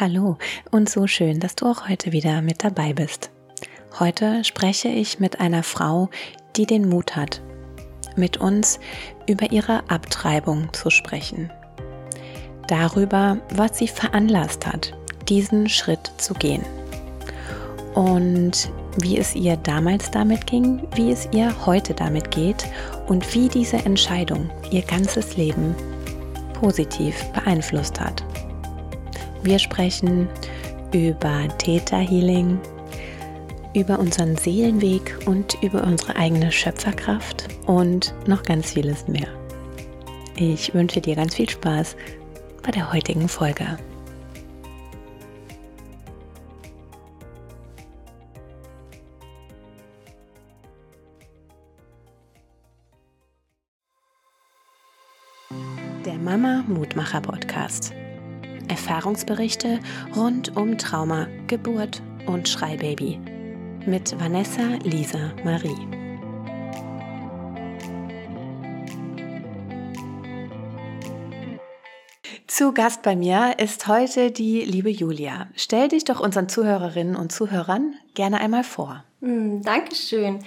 Hallo und so schön, dass du auch heute wieder mit dabei bist. Heute spreche ich mit einer Frau, die den Mut hat, mit uns über ihre Abtreibung zu sprechen. Darüber, was sie veranlasst hat, diesen Schritt zu gehen. Und wie es ihr damals damit ging, wie es ihr heute damit geht und wie diese Entscheidung ihr ganzes Leben positiv beeinflusst hat. Wir sprechen über Theta Healing, über unseren Seelenweg und über unsere eigene Schöpferkraft und noch ganz vieles mehr. Ich wünsche dir ganz viel Spaß bei der heutigen Folge. Der Mama Mutmacher Podcast. Erfahrungsberichte rund um Trauma, Geburt und Schreibaby mit Vanessa Lisa Marie. Zu Gast bei mir ist heute die liebe Julia. Stell dich doch unseren Zuhörerinnen und Zuhörern gerne einmal vor. Mm, Dankeschön.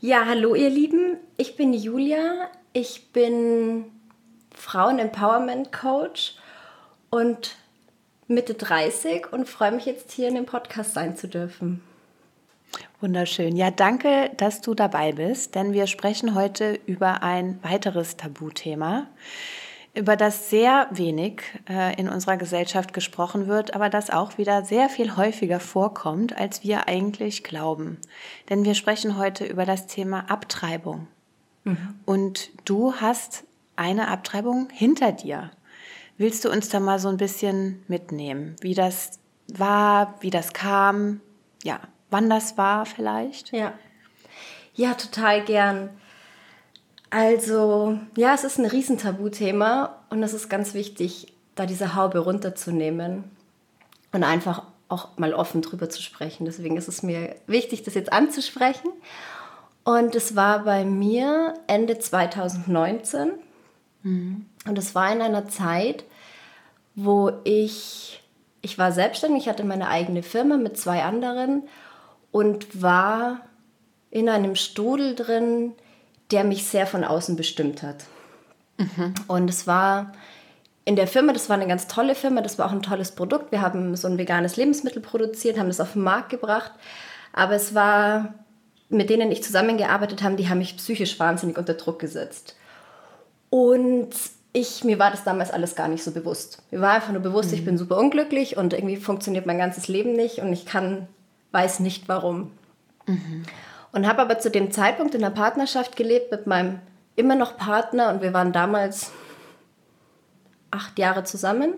Ja, hallo ihr Lieben, ich bin Julia. Ich bin Frauen-Empowerment-Coach und Mitte 30 und freue mich jetzt hier in dem Podcast sein zu dürfen. Wunderschön. Ja, danke, dass du dabei bist, denn wir sprechen heute über ein weiteres Tabuthema, über das sehr wenig äh, in unserer Gesellschaft gesprochen wird, aber das auch wieder sehr viel häufiger vorkommt, als wir eigentlich glauben. Denn wir sprechen heute über das Thema Abtreibung. Mhm. Und du hast eine Abtreibung hinter dir. Willst du uns da mal so ein bisschen mitnehmen, wie das war, wie das kam, ja, wann das war vielleicht? Ja, ja, total gern. Also, ja, es ist ein Riesentabuthema und es ist ganz wichtig, da diese Haube runterzunehmen und einfach auch mal offen drüber zu sprechen. Deswegen ist es mir wichtig, das jetzt anzusprechen. Und es war bei mir Ende 2019. Mhm. Und es war in einer Zeit, wo ich, ich war selbstständig, ich hatte meine eigene Firma mit zwei anderen und war in einem Strudel drin, der mich sehr von außen bestimmt hat. Mhm. Und es war in der Firma, das war eine ganz tolle Firma, das war auch ein tolles Produkt. Wir haben so ein veganes Lebensmittel produziert, haben das auf den Markt gebracht. Aber es war, mit denen ich zusammengearbeitet habe, die haben mich psychisch wahnsinnig unter Druck gesetzt. Und ich, mir war das damals alles gar nicht so bewusst. Mir war einfach nur bewusst, mhm. ich bin super unglücklich und irgendwie funktioniert mein ganzes Leben nicht und ich kann, weiß nicht warum. Mhm. Und habe aber zu dem Zeitpunkt in einer Partnerschaft gelebt mit meinem immer noch Partner und wir waren damals acht Jahre zusammen.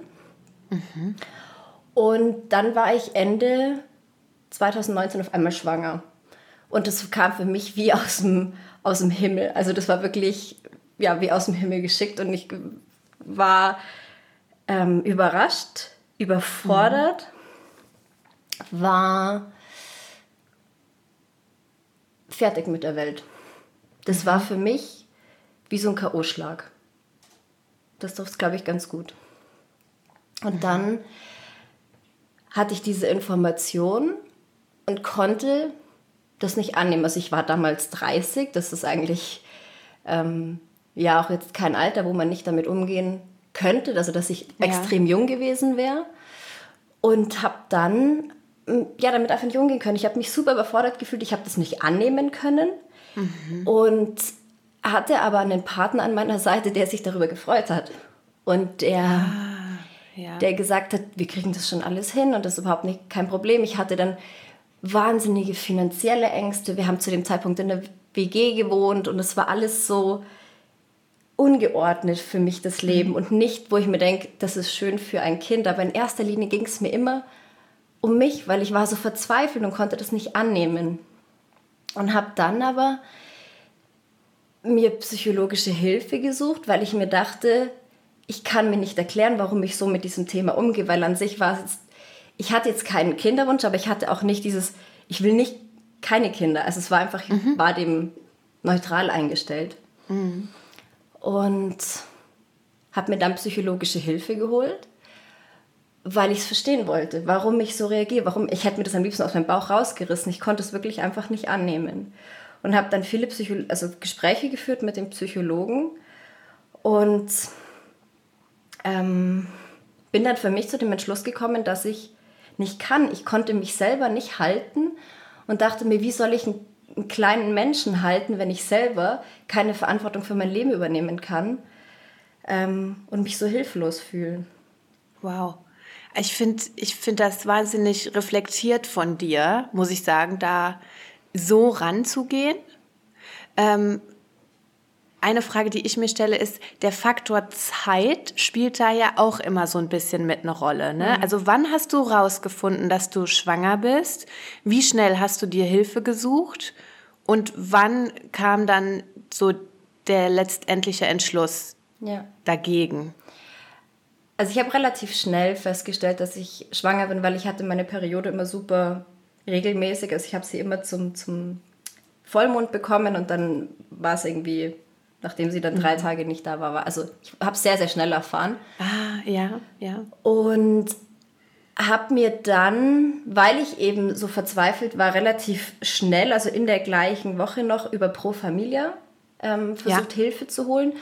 Mhm. Und dann war ich Ende 2019 auf einmal schwanger. Und das kam für mich wie aus dem, aus dem Himmel. Also das war wirklich ja, wie aus dem Himmel geschickt und ich war ähm, überrascht, überfordert, mhm. war fertig mit der Welt. Das mhm. war für mich wie so ein K.O.-Schlag. Das trifft glaube ich, ganz gut. Und mhm. dann hatte ich diese Information und konnte das nicht annehmen. Also ich war damals 30, das ist eigentlich ähm, ja auch jetzt kein Alter, wo man nicht damit umgehen könnte, also dass ich ja. extrem jung gewesen wäre. Und habe dann ja damit einfach nicht umgehen können. Ich habe mich super überfordert gefühlt, ich habe das nicht annehmen können. Mhm. Und hatte aber einen Partner an meiner Seite, der sich darüber gefreut hat. Und der, ah, ja. der gesagt hat, wir kriegen das schon alles hin und das ist überhaupt nicht, kein Problem. Ich hatte dann wahnsinnige finanzielle Ängste. Wir haben zu dem Zeitpunkt in der WG gewohnt und es war alles so, ungeordnet für mich das Leben mhm. und nicht, wo ich mir denke, das ist schön für ein Kind. Aber in erster Linie ging es mir immer um mich, weil ich war so verzweifelt und konnte das nicht annehmen. Und habe dann aber mir psychologische Hilfe gesucht, weil ich mir dachte, ich kann mir nicht erklären, warum ich so mit diesem Thema umgehe, weil an sich war es, ich hatte jetzt keinen Kinderwunsch, aber ich hatte auch nicht dieses, ich will nicht keine Kinder. Also es war einfach, mhm. ich war dem neutral eingestellt. Mhm und habe mir dann psychologische Hilfe geholt weil ich es verstehen wollte, warum ich so reagiere, warum ich hätte mir das am liebsten aus meinem Bauch rausgerissen. Ich konnte es wirklich einfach nicht annehmen und habe dann viele Psycho also Gespräche geführt mit dem Psychologen und ähm, bin dann für mich zu dem Entschluss gekommen, dass ich nicht kann. Ich konnte mich selber nicht halten und dachte mir, wie soll ich einen, einen kleinen Menschen halten, wenn ich selber keine Verantwortung für mein Leben übernehmen kann ähm, und mich so hilflos fühle. Wow. Ich finde ich find das wahnsinnig reflektiert von dir, muss ich sagen, da so ranzugehen. Ähm, eine Frage, die ich mir stelle, ist, der Faktor Zeit spielt da ja auch immer so ein bisschen mit eine Rolle. Ne? Mhm. Also wann hast du rausgefunden, dass du schwanger bist? Wie schnell hast du dir Hilfe gesucht? Und wann kam dann so der letztendliche Entschluss ja. dagegen? Also ich habe relativ schnell festgestellt, dass ich schwanger bin, weil ich hatte meine Periode immer super regelmäßig. Also ich habe sie immer zum, zum Vollmond bekommen und dann war es irgendwie, nachdem sie dann drei mhm. Tage nicht da war, war also ich habe es sehr, sehr schnell erfahren. Ah, ja, ja. Und habe mir dann, weil ich eben so verzweifelt war, relativ schnell, also in der gleichen Woche noch über Pro Familia ähm, versucht, ja. Hilfe zu holen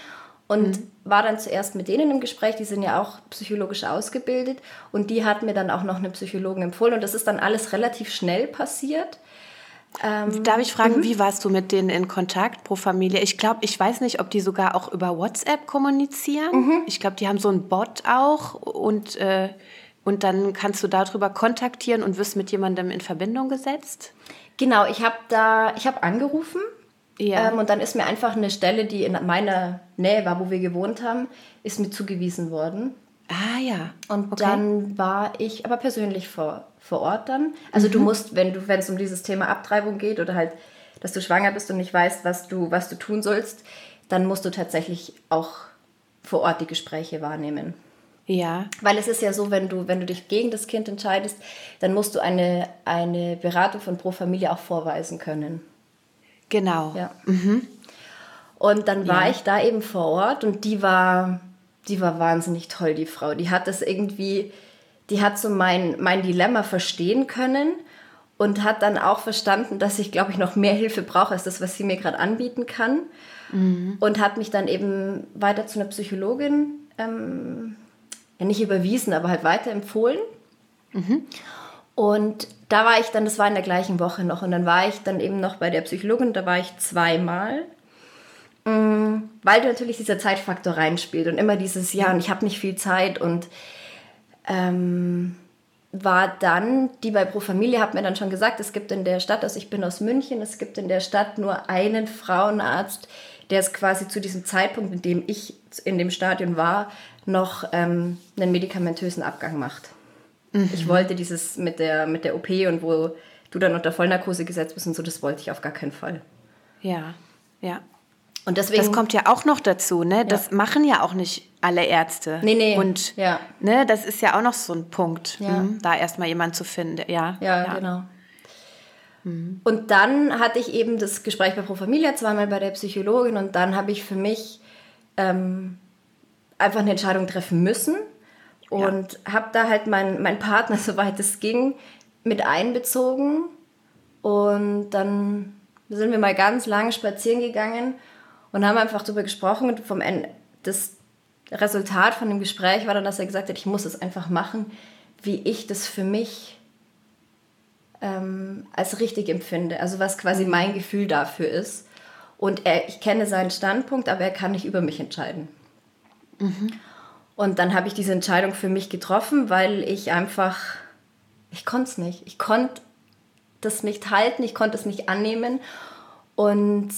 und mhm. war dann zuerst mit denen im Gespräch, die sind ja auch psychologisch ausgebildet und die hat mir dann auch noch eine Psychologin empfohlen und das ist dann alles relativ schnell passiert. Ähm, Darf ich fragen, mhm. wie warst du mit denen in Kontakt pro Familie? Ich glaube, ich weiß nicht, ob die sogar auch über WhatsApp kommunizieren. Mhm. Ich glaube, die haben so einen Bot auch und, äh, und dann kannst du darüber kontaktieren und wirst mit jemandem in Verbindung gesetzt. Genau, ich habe da, ich habe angerufen ja. Ähm, und dann ist mir einfach eine Stelle, die in meiner Nähe war, wo wir gewohnt haben, ist mir zugewiesen worden. Ah ja. Und okay. dann war ich aber persönlich vor, vor Ort dann. Also mhm. du musst, wenn du, wenn es um dieses Thema Abtreibung geht oder halt, dass du schwanger bist und nicht weißt, was du, was du tun sollst, dann musst du tatsächlich auch vor Ort die Gespräche wahrnehmen. Ja. Weil es ist ja so, wenn du, wenn du dich gegen das Kind entscheidest, dann musst du eine, eine Beratung von Pro Familie auch vorweisen können. Genau. Ja. Mhm. Und dann war ja. ich da eben vor Ort und die war, die war wahnsinnig toll, die Frau. Die hat das irgendwie, die hat so mein, mein Dilemma verstehen können und hat dann auch verstanden, dass ich, glaube ich, noch mehr Hilfe brauche als das, was sie mir gerade anbieten kann. Mhm. Und hat mich dann eben weiter zu einer Psychologin, ähm, ja nicht überwiesen, aber halt weiterempfohlen. Mhm. Und da war ich dann, das war in der gleichen Woche noch, und dann war ich dann eben noch bei der Psychologin, da war ich zweimal, mm, weil natürlich dieser Zeitfaktor reinspielt und immer dieses, ja, und ich habe nicht viel Zeit und ähm, war dann, die bei Pro Familie hat mir dann schon gesagt, es gibt in der Stadt, also ich bin aus München, es gibt in der Stadt nur einen Frauenarzt, der es quasi zu diesem Zeitpunkt, in dem ich in dem Stadion war, noch ähm, einen medikamentösen Abgang macht. Mhm. Ich wollte dieses mit der, mit der OP und wo du dann unter Vollnarkose gesetzt bist und so, das wollte ich auf gar keinen Fall. Ja, ja. Und deswegen, das kommt ja auch noch dazu, ne? Das ja. machen ja auch nicht alle Ärzte. Nee, nee. Und ja. ne, das ist ja auch noch so ein Punkt, ja. hm, da erstmal jemanden zu finden. Ja, ja, ja. genau. Mhm. Und dann hatte ich eben das Gespräch bei Pro Familia, zweimal bei der Psychologin und dann habe ich für mich ähm, einfach eine Entscheidung treffen müssen. Und habe da halt meinen mein Partner, soweit es ging, mit einbezogen. Und dann sind wir mal ganz lange spazieren gegangen und haben einfach darüber gesprochen. Und vom Ende, das Resultat von dem Gespräch war dann, dass er gesagt hat, ich muss es einfach machen, wie ich das für mich ähm, als richtig empfinde. Also was quasi mein Gefühl dafür ist. Und er, ich kenne seinen Standpunkt, aber er kann nicht über mich entscheiden. Mhm. Und dann habe ich diese Entscheidung für mich getroffen, weil ich einfach, ich konnte es nicht. Ich konnte das nicht halten, ich konnte es nicht annehmen. Und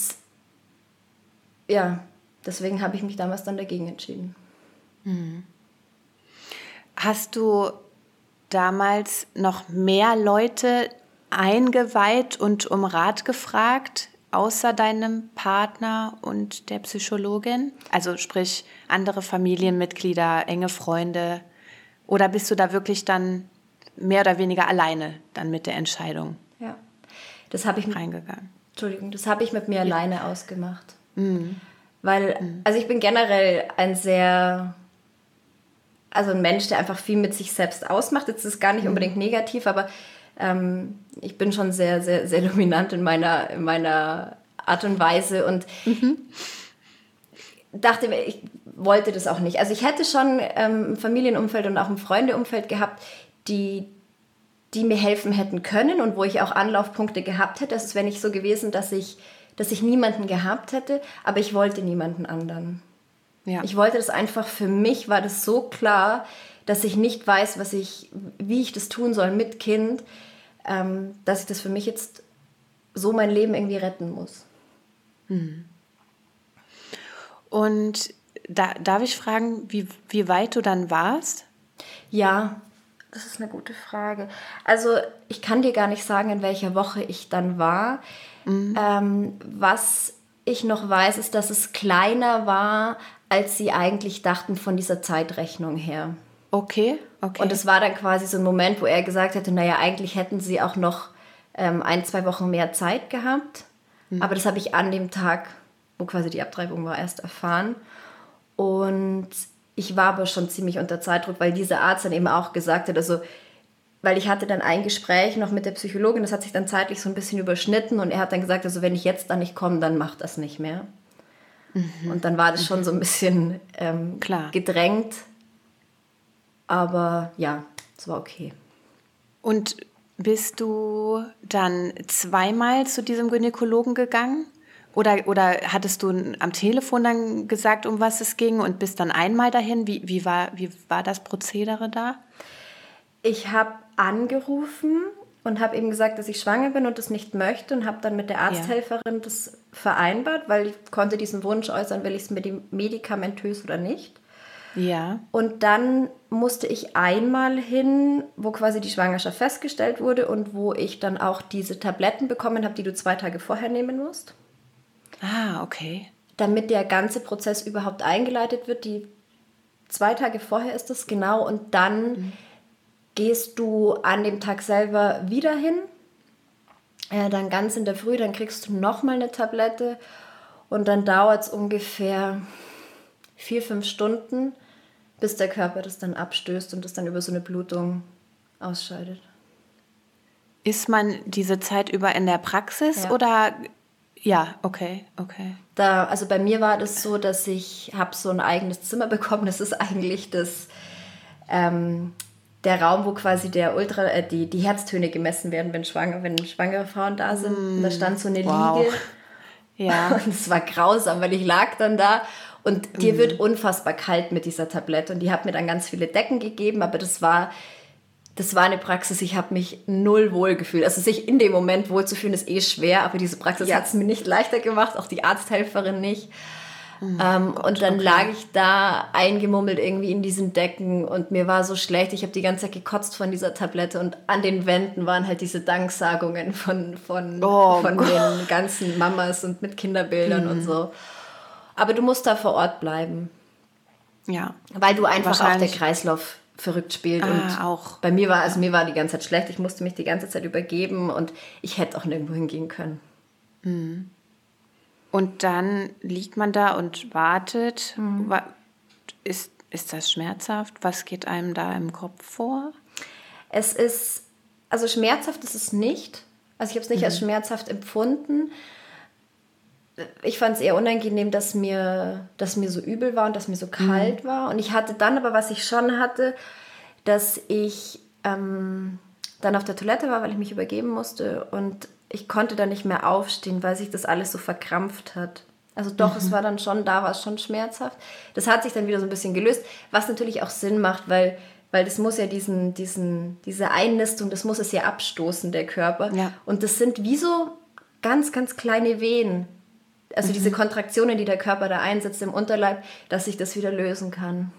ja, deswegen habe ich mich damals dann dagegen entschieden. Mhm. Hast du damals noch mehr Leute eingeweiht und um Rat gefragt außer deinem Partner und der Psychologin? Also sprich andere Familienmitglieder, enge Freunde? Oder bist du da wirklich dann mehr oder weniger alleine dann mit der Entscheidung? Ja, das habe ich reingegangen. Entschuldigung, das habe ich mit mir ja. alleine ausgemacht. Mhm. Weil, mhm. also ich bin generell ein sehr also ein Mensch, der einfach viel mit sich selbst ausmacht. Jetzt ist es gar nicht mhm. unbedingt negativ, aber ähm, ich bin schon sehr, sehr, sehr dominant in meiner, in meiner Art und Weise und mhm. dachte, ich wollte das auch nicht. Also ich hätte schon ähm, ein Familienumfeld und auch ein Freundeumfeld gehabt, die, die mir helfen hätten können und wo ich auch Anlaufpunkte gehabt hätte. Das wäre nicht so gewesen, dass ich, dass ich niemanden gehabt hätte, aber ich wollte niemanden anderen. Ja. Ich wollte das einfach für mich, war das so klar, dass ich nicht weiß, was ich, wie ich das tun soll mit Kind, ähm, dass ich das für mich jetzt so mein Leben irgendwie retten muss. Mhm. Und da, darf ich fragen, wie, wie weit du dann warst? Ja, das ist eine gute Frage. Also ich kann dir gar nicht sagen, in welcher Woche ich dann war. Mhm. Ähm, was ich noch weiß, ist, dass es kleiner war, als sie eigentlich dachten von dieser Zeitrechnung her. Okay, okay. Und es war dann quasi so ein Moment, wo er gesagt hätte, naja, eigentlich hätten sie auch noch ähm, ein, zwei Wochen mehr Zeit gehabt. Mhm. Aber das habe ich an dem Tag, wo quasi die Abtreibung war, erst erfahren. Und ich war aber schon ziemlich unter Zeitdruck, weil dieser Arzt dann eben auch gesagt hat, also weil ich hatte dann ein Gespräch noch mit der Psychologin, das hat sich dann zeitlich so ein bisschen überschnitten und er hat dann gesagt, also wenn ich jetzt da nicht komme, dann macht das nicht mehr. Mhm. Und dann war das schon so ein bisschen ähm, Klar. gedrängt, aber ja, es war okay. Und bist du dann zweimal zu diesem Gynäkologen gegangen? Oder, oder hattest du am Telefon dann gesagt, um was es ging und bist dann einmal dahin? Wie, wie, war, wie war das Prozedere da? Ich habe angerufen und habe eben gesagt, dass ich schwanger bin und das nicht möchte und habe dann mit der Arzthelferin ja. das vereinbart, weil ich konnte diesen Wunsch äußern, will ich es medikamentös oder nicht. Ja. Und dann musste ich einmal hin, wo quasi die Schwangerschaft festgestellt wurde und wo ich dann auch diese Tabletten bekommen habe, die du zwei Tage vorher nehmen musst. Ah, okay. Damit der ganze Prozess überhaupt eingeleitet wird. Die zwei Tage vorher ist das genau und dann mhm. gehst du an dem Tag selber wieder hin. Äh, dann ganz in der Früh, dann kriegst du nochmal eine Tablette und dann dauert es ungefähr vier, fünf Stunden bis der Körper das dann abstößt und das dann über so eine Blutung ausscheidet. Ist man diese Zeit über in der Praxis ja. oder ja, okay, okay. Da, also bei mir war das so, dass ich habe so ein eigenes Zimmer bekommen. Das ist eigentlich das ähm, der Raum, wo quasi der Ultra, äh, die, die Herztöne gemessen werden, wenn schwanger, wenn schwangere Frauen da sind. Mm, und da stand so eine wow. Liege. Ja. Und es war grausam, weil ich lag dann da und dir mhm. wird unfassbar kalt mit dieser Tablette. Und die hat mir dann ganz viele Decken gegeben, aber das war, das war eine Praxis, ich habe mich null wohl gefühlt. Also sich in dem Moment wohlzufühlen ist eh schwer, aber diese Praxis ja. hat es mir nicht leichter gemacht, auch die Arzthelferin nicht. Mhm, ähm, Gott, und dann okay. lag ich da eingemummelt irgendwie in diesen Decken und mir war so schlecht. Ich habe die ganze Zeit gekotzt von dieser Tablette und an den Wänden waren halt diese Danksagungen von, von, oh, von den ganzen Mamas und mit Kinderbildern mhm. und so. Aber du musst da vor Ort bleiben. Ja. Weil du einfach auch der Kreislauf verrückt spielt. Ah, und auch. Bei mir war, also mir war die ganze Zeit schlecht. Ich musste mich die ganze Zeit übergeben und ich hätte auch nirgendwo hingehen können. Mhm. Und dann liegt man da und wartet. Mhm. Ist, ist das schmerzhaft? Was geht einem da im Kopf vor? Es ist, also schmerzhaft ist es nicht. Also ich habe es nicht mhm. als schmerzhaft empfunden ich fand es eher unangenehm, dass mir, dass mir so übel war und dass mir so kalt mhm. war. Und ich hatte dann aber, was ich schon hatte, dass ich ähm, dann auf der Toilette war, weil ich mich übergeben musste. Und ich konnte dann nicht mehr aufstehen, weil sich das alles so verkrampft hat. Also doch, mhm. es war dann schon, da war es schon schmerzhaft. Das hat sich dann wieder so ein bisschen gelöst, was natürlich auch Sinn macht, weil, weil das muss ja diesen, diesen, diese Einnistung, das muss es ja abstoßen, der Körper. Ja. Und das sind wie so ganz, ganz kleine Wehen also mhm. diese Kontraktionen, die der Körper da einsetzt im Unterleib, dass sich das wieder lösen kann.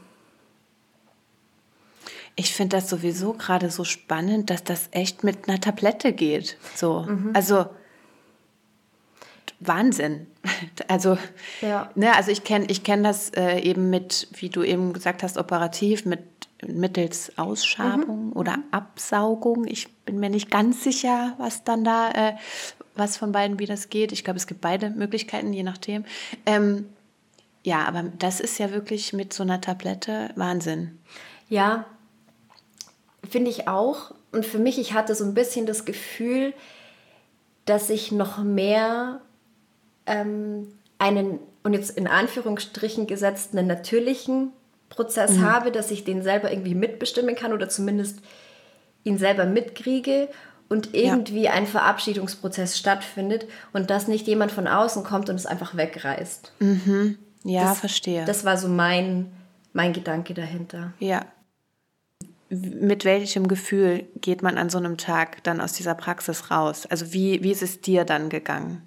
Ich finde das sowieso gerade so spannend, dass das echt mit einer Tablette geht. So, mhm. also Wahnsinn. Also, ja. ne, also ich kenne ich kenn das äh, eben mit, wie du eben gesagt hast, operativ, mit mittels Ausschabung mhm. oder Absaugung. Ich bin mir nicht ganz sicher, was dann da, äh, was von beiden, wie das geht. Ich glaube, es gibt beide Möglichkeiten, je nachdem. Ähm, ja, aber das ist ja wirklich mit so einer Tablette Wahnsinn. Ja, finde ich auch. Und für mich, ich hatte so ein bisschen das Gefühl, dass ich noch mehr ähm, einen, und jetzt in Anführungsstrichen gesetzt, einen natürlichen Prozess mhm. habe, dass ich den selber irgendwie mitbestimmen kann oder zumindest ihn selber mitkriege und irgendwie ja. ein Verabschiedungsprozess stattfindet und dass nicht jemand von außen kommt und es einfach wegreißt. Mhm. Ja, das, verstehe. Das war so mein, mein Gedanke dahinter. Ja. Mit welchem Gefühl geht man an so einem Tag dann aus dieser Praxis raus? Also wie, wie ist es dir dann gegangen?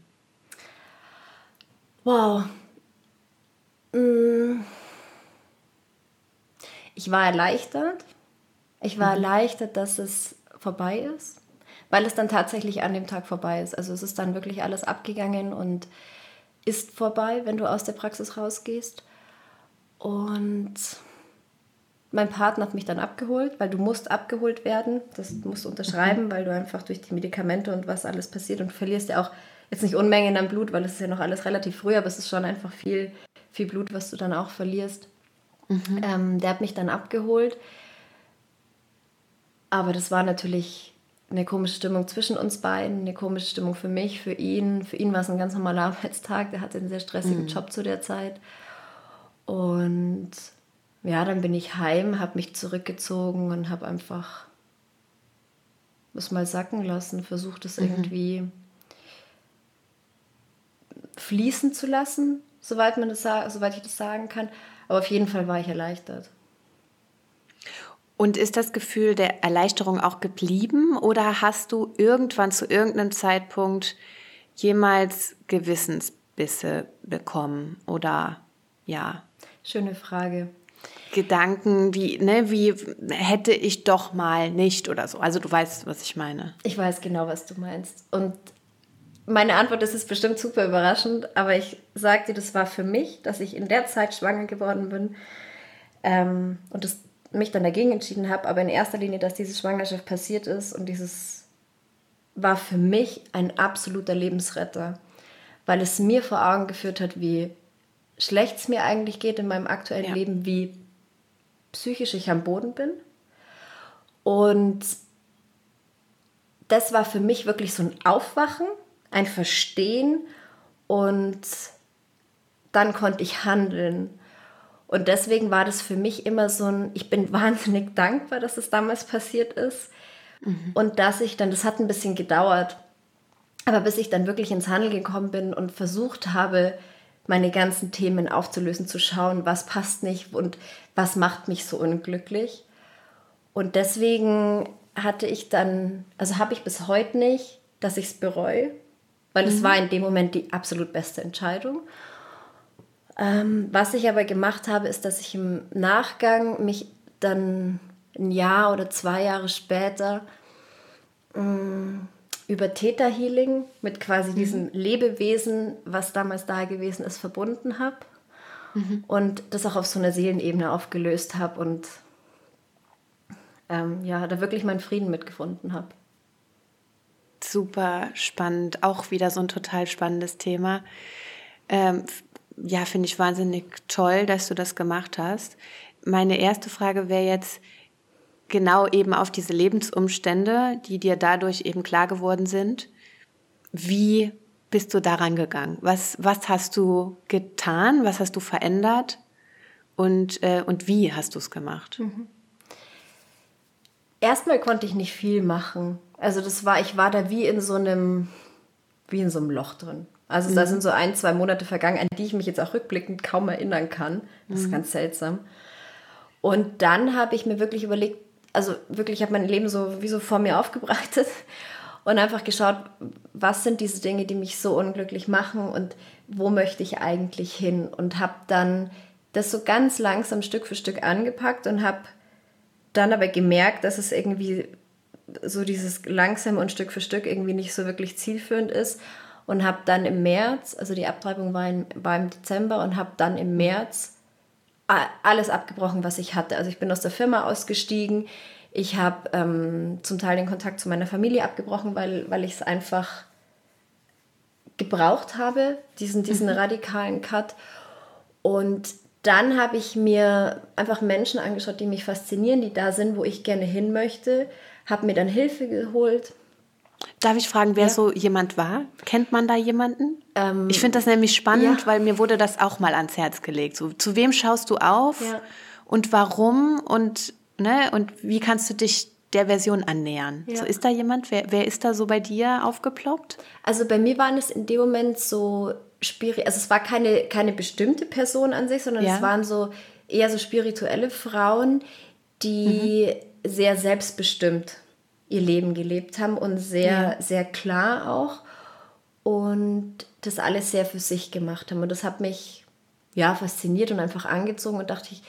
Wow. Mm. Ich war erleichtert. Ich war mhm. erleichtert, dass es vorbei ist, weil es dann tatsächlich an dem Tag vorbei ist. Also es ist dann wirklich alles abgegangen und ist vorbei, wenn du aus der Praxis rausgehst. Und mein Partner hat mich dann abgeholt, weil du musst abgeholt werden. Das musst du unterschreiben, mhm. weil du einfach durch die Medikamente und was alles passiert und verlierst ja auch jetzt nicht Unmengen an Blut, weil es ist ja noch alles relativ früh, aber es ist schon einfach viel, viel Blut, was du dann auch verlierst. Mhm. Ähm, der hat mich dann abgeholt. Aber das war natürlich eine komische Stimmung zwischen uns beiden, eine komische Stimmung für mich, für ihn. Für ihn war es ein ganz normaler Arbeitstag, der hatte einen sehr stressigen mhm. Job zu der Zeit. Und ja, dann bin ich heim, habe mich zurückgezogen und habe einfach das mal sacken lassen, versucht es mhm. irgendwie fließen zu lassen, soweit, man das, soweit ich das sagen kann. Aber auf jeden Fall war ich erleichtert. Und ist das Gefühl der Erleichterung auch geblieben oder hast du irgendwann zu irgendeinem Zeitpunkt jemals Gewissensbisse bekommen oder ja? Schöne Frage. Gedanken wie, ne, wie hätte ich doch mal nicht oder so. Also du weißt, was ich meine. Ich weiß genau, was du meinst. Und meine Antwort ist, ist bestimmt super überraschend, aber ich sage dir, das war für mich, dass ich in der Zeit schwanger geworden bin ähm, und das, mich dann dagegen entschieden habe, aber in erster Linie, dass diese Schwangerschaft passiert ist und dieses war für mich ein absoluter Lebensretter, weil es mir vor Augen geführt hat, wie schlecht es mir eigentlich geht in meinem aktuellen ja. Leben, wie psychisch ich am Boden bin. Und das war für mich wirklich so ein Aufwachen ein Verstehen und dann konnte ich handeln. Und deswegen war das für mich immer so ein, ich bin wahnsinnig dankbar, dass es damals passiert ist. Mhm. Und dass ich dann, das hat ein bisschen gedauert, aber bis ich dann wirklich ins Handeln gekommen bin und versucht habe, meine ganzen Themen aufzulösen, zu schauen, was passt nicht und was macht mich so unglücklich. Und deswegen hatte ich dann, also habe ich bis heute nicht, dass ich es bereue, weil mhm. es war in dem Moment die absolut beste Entscheidung. Ähm, was ich aber gemacht habe, ist, dass ich im Nachgang mich dann ein Jahr oder zwei Jahre später ähm, über Theta Healing mit quasi mhm. diesem Lebewesen, was damals da gewesen ist, verbunden habe mhm. und das auch auf so einer Seelenebene aufgelöst habe und ähm, ja, da wirklich meinen Frieden mitgefunden habe super spannend. Auch wieder so ein total spannendes Thema. Ähm, ja, finde ich wahnsinnig toll, dass du das gemacht hast. Meine erste Frage wäre jetzt genau eben auf diese Lebensumstände, die dir dadurch eben klar geworden sind. Wie bist du daran gegangen? Was, was hast du getan? Was hast du verändert? Und, äh, und wie hast du es gemacht? Mhm. Erstmal konnte ich nicht viel machen. Also das war, ich war da wie in so einem, wie in so einem Loch drin. Also mhm. da sind so ein, zwei Monate vergangen, an die ich mich jetzt auch rückblickend kaum erinnern kann. Das ist mhm. ganz seltsam. Und dann habe ich mir wirklich überlegt, also wirklich, ich habe mein Leben so wie so vor mir aufgebreitet und einfach geschaut, was sind diese Dinge, die mich so unglücklich machen und wo möchte ich eigentlich hin und habe dann das so ganz langsam Stück für Stück angepackt und habe dann aber gemerkt, dass es irgendwie so dieses langsam und Stück für Stück irgendwie nicht so wirklich zielführend ist und habe dann im März, also die Abtreibung war, in, war im Dezember und habe dann im März alles abgebrochen, was ich hatte. Also ich bin aus der Firma ausgestiegen, ich habe ähm, zum Teil den Kontakt zu meiner Familie abgebrochen, weil, weil ich es einfach gebraucht habe, diesen, diesen mhm. radikalen Cut. Und dann habe ich mir einfach Menschen angeschaut, die mich faszinieren, die da sind, wo ich gerne hin möchte, habe mir dann Hilfe geholt. Darf ich fragen, wer ja. so jemand war? Kennt man da jemanden? Ähm, ich finde das nämlich spannend, ja. weil mir wurde das auch mal ans Herz gelegt. So, zu wem schaust du auf ja. und warum und, ne, und wie kannst du dich der Version annähern? So, ist da jemand? Wer, wer ist da so bei dir aufgeploppt? Also bei mir waren es in dem Moment so spirituell, also es war keine, keine bestimmte Person an sich, sondern es waren so eher so spirituelle Frauen, die mhm. sehr selbstbestimmt ihr Leben gelebt haben und sehr, ja. sehr klar auch und das alles sehr für sich gemacht haben. Und das hat mich ja fasziniert und einfach angezogen und dachte ich,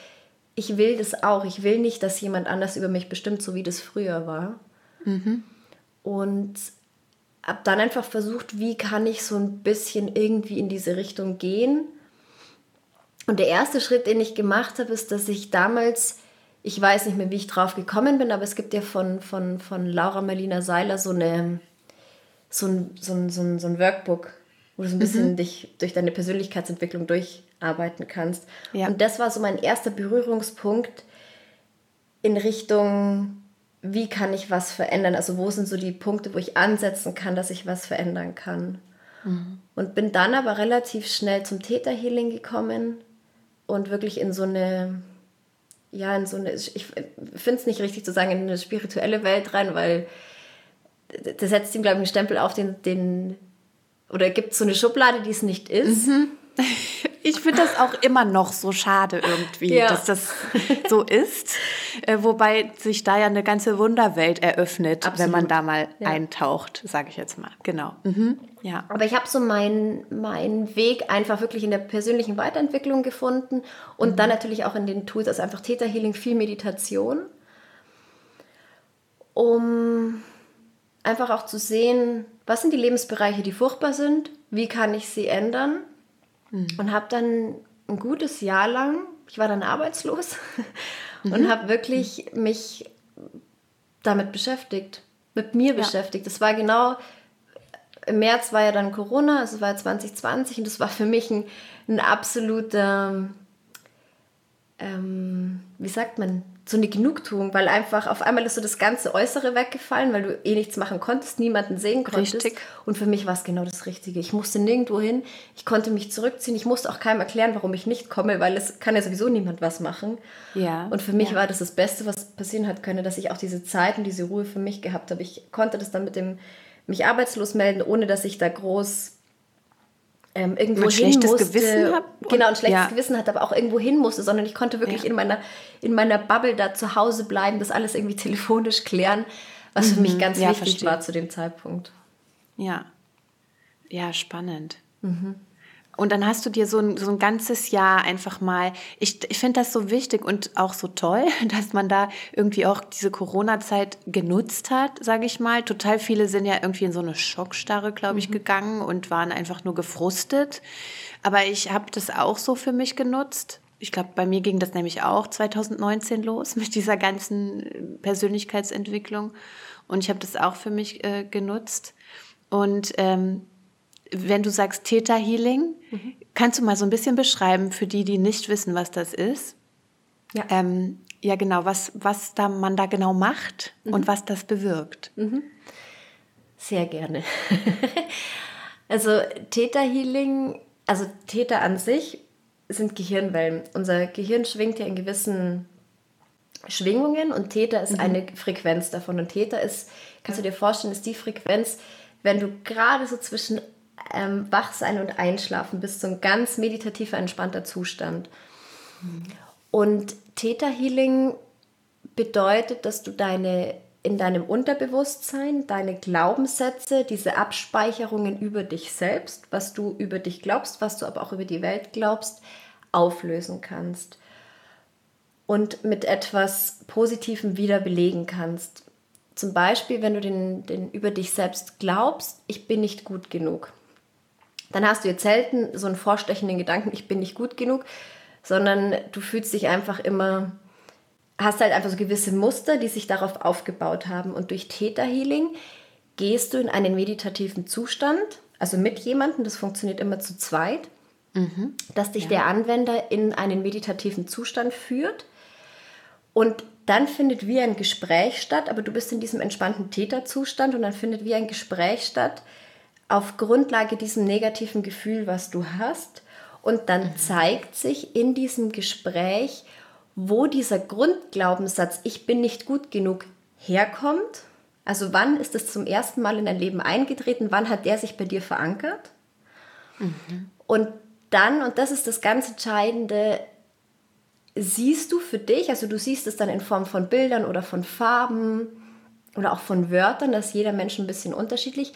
ich will das auch. Ich will nicht, dass jemand anders über mich bestimmt, so wie das früher war. Mhm. Und habe dann einfach versucht, wie kann ich so ein bisschen irgendwie in diese Richtung gehen. Und der erste Schritt, den ich gemacht habe, ist, dass ich damals ich weiß nicht mehr, wie ich drauf gekommen bin, aber es gibt ja von, von, von Laura Marlina Seiler so, eine, so, ein, so, ein, so, ein, so ein Workbook, wo du so ein bisschen mhm. dich durch deine Persönlichkeitsentwicklung durcharbeiten kannst. Ja. Und das war so mein erster Berührungspunkt in Richtung, wie kann ich was verändern? Also wo sind so die Punkte, wo ich ansetzen kann, dass ich was verändern kann? Mhm. Und bin dann aber relativ schnell zum Täterhealing gekommen und wirklich in so eine ja, in so eine, ich finde es nicht richtig zu sagen, in eine spirituelle Welt rein, weil das setzt ihm, glaube ich, einen Stempel auf, den, den oder gibt so eine Schublade, die es nicht ist. Mhm. Ich finde das auch immer noch so schade irgendwie, ja. dass das so ist. Äh, wobei sich da ja eine ganze Wunderwelt eröffnet, Absolut. wenn man da mal ja. eintaucht, sage ich jetzt mal. Genau. Mhm. Ja. Aber ich habe so meinen mein Weg einfach wirklich in der persönlichen Weiterentwicklung gefunden und mhm. dann natürlich auch in den Tools, also einfach Täterhealing, viel Meditation, um einfach auch zu sehen, was sind die Lebensbereiche, die furchtbar sind, wie kann ich sie ändern mhm. und habe dann ein gutes Jahr lang, ich war dann arbeitslos mhm. und habe wirklich mich damit beschäftigt, mit mir ja. beschäftigt. Das war genau, im März war ja dann Corona, also es war 2020 und das war für mich ein, ein absoluter, ähm, wie sagt man, so eine Genugtuung, weil einfach auf einmal ist so das ganze Äußere weggefallen, weil du eh nichts machen konntest, niemanden sehen konntest. Richtig. Und für mich war es genau das Richtige. Ich musste nirgendwo hin, ich konnte mich zurückziehen, ich musste auch keinem erklären, warum ich nicht komme, weil es kann ja sowieso niemand was machen. Ja. Und für mich ja. war das das Beste, was passieren hat können, dass ich auch diese Zeit und diese Ruhe für mich gehabt habe. Ich konnte das dann mit dem mich arbeitslos melden, ohne dass ich da groß ähm, irgendwo ein hin musste. Gewissen hab genau, ein schlechtes ja. Gewissen hatte, aber auch irgendwo hin musste, sondern ich konnte wirklich ja. in, meiner, in meiner Bubble da zu Hause bleiben, das alles irgendwie telefonisch klären, was mhm. für mich mhm. ganz ja, wichtig verstehe. war zu dem Zeitpunkt. Ja, ja, spannend. Mhm. Und dann hast du dir so ein, so ein ganzes Jahr einfach mal, ich, ich finde das so wichtig und auch so toll, dass man da irgendwie auch diese Corona-Zeit genutzt hat, sage ich mal. Total viele sind ja irgendwie in so eine Schockstarre, glaube ich, mhm. gegangen und waren einfach nur gefrustet. Aber ich habe das auch so für mich genutzt. Ich glaube, bei mir ging das nämlich auch 2019 los mit dieser ganzen Persönlichkeitsentwicklung. Und ich habe das auch für mich äh, genutzt. Und ähm, wenn du sagst Theta Healing, mhm. kannst du mal so ein bisschen beschreiben für die, die nicht wissen, was das ist? Ja. Ähm, ja, genau, was, was da man da genau macht mhm. und was das bewirkt. Mhm. Sehr gerne. also Theta Healing, also Theta an sich sind Gehirnwellen. Unser Gehirn schwingt ja in gewissen Schwingungen und Theta ist mhm. eine Frequenz davon. Und Theta ist, kannst du dir vorstellen, ist die Frequenz, wenn du gerade so zwischen ähm, Wachsein und Einschlafen so ein ganz meditativer, entspannter Zustand. Und Theta Healing bedeutet, dass du deine in deinem Unterbewusstsein deine Glaubenssätze, diese Abspeicherungen über dich selbst, was du über dich glaubst, was du aber auch über die Welt glaubst, auflösen kannst und mit etwas Positivem wieder belegen kannst. Zum Beispiel, wenn du den, den über dich selbst glaubst, ich bin nicht gut genug dann hast du jetzt selten so einen vorstechenden Gedanken, ich bin nicht gut genug, sondern du fühlst dich einfach immer, hast halt einfach so gewisse Muster, die sich darauf aufgebaut haben. Und durch Theta Healing gehst du in einen meditativen Zustand, also mit jemandem, das funktioniert immer zu zweit. mhm. dass dich ja. der Anwender in einen meditativen Zustand führt und dann findet wie ein Gespräch statt, aber du bist in diesem entspannten Täterzustand und dann findet wie ein Gespräch statt auf Grundlage diesem negativen Gefühl, was du hast. Und dann mhm. zeigt sich in diesem Gespräch, wo dieser Grundglaubenssatz, ich bin nicht gut genug, herkommt. Also wann ist es zum ersten Mal in dein Leben eingetreten? Wann hat der sich bei dir verankert? Mhm. Und dann, und das ist das ganz Entscheidende, siehst du für dich, also du siehst es dann in Form von Bildern oder von Farben oder auch von Wörtern, das ist jeder Mensch ein bisschen unterschiedlich,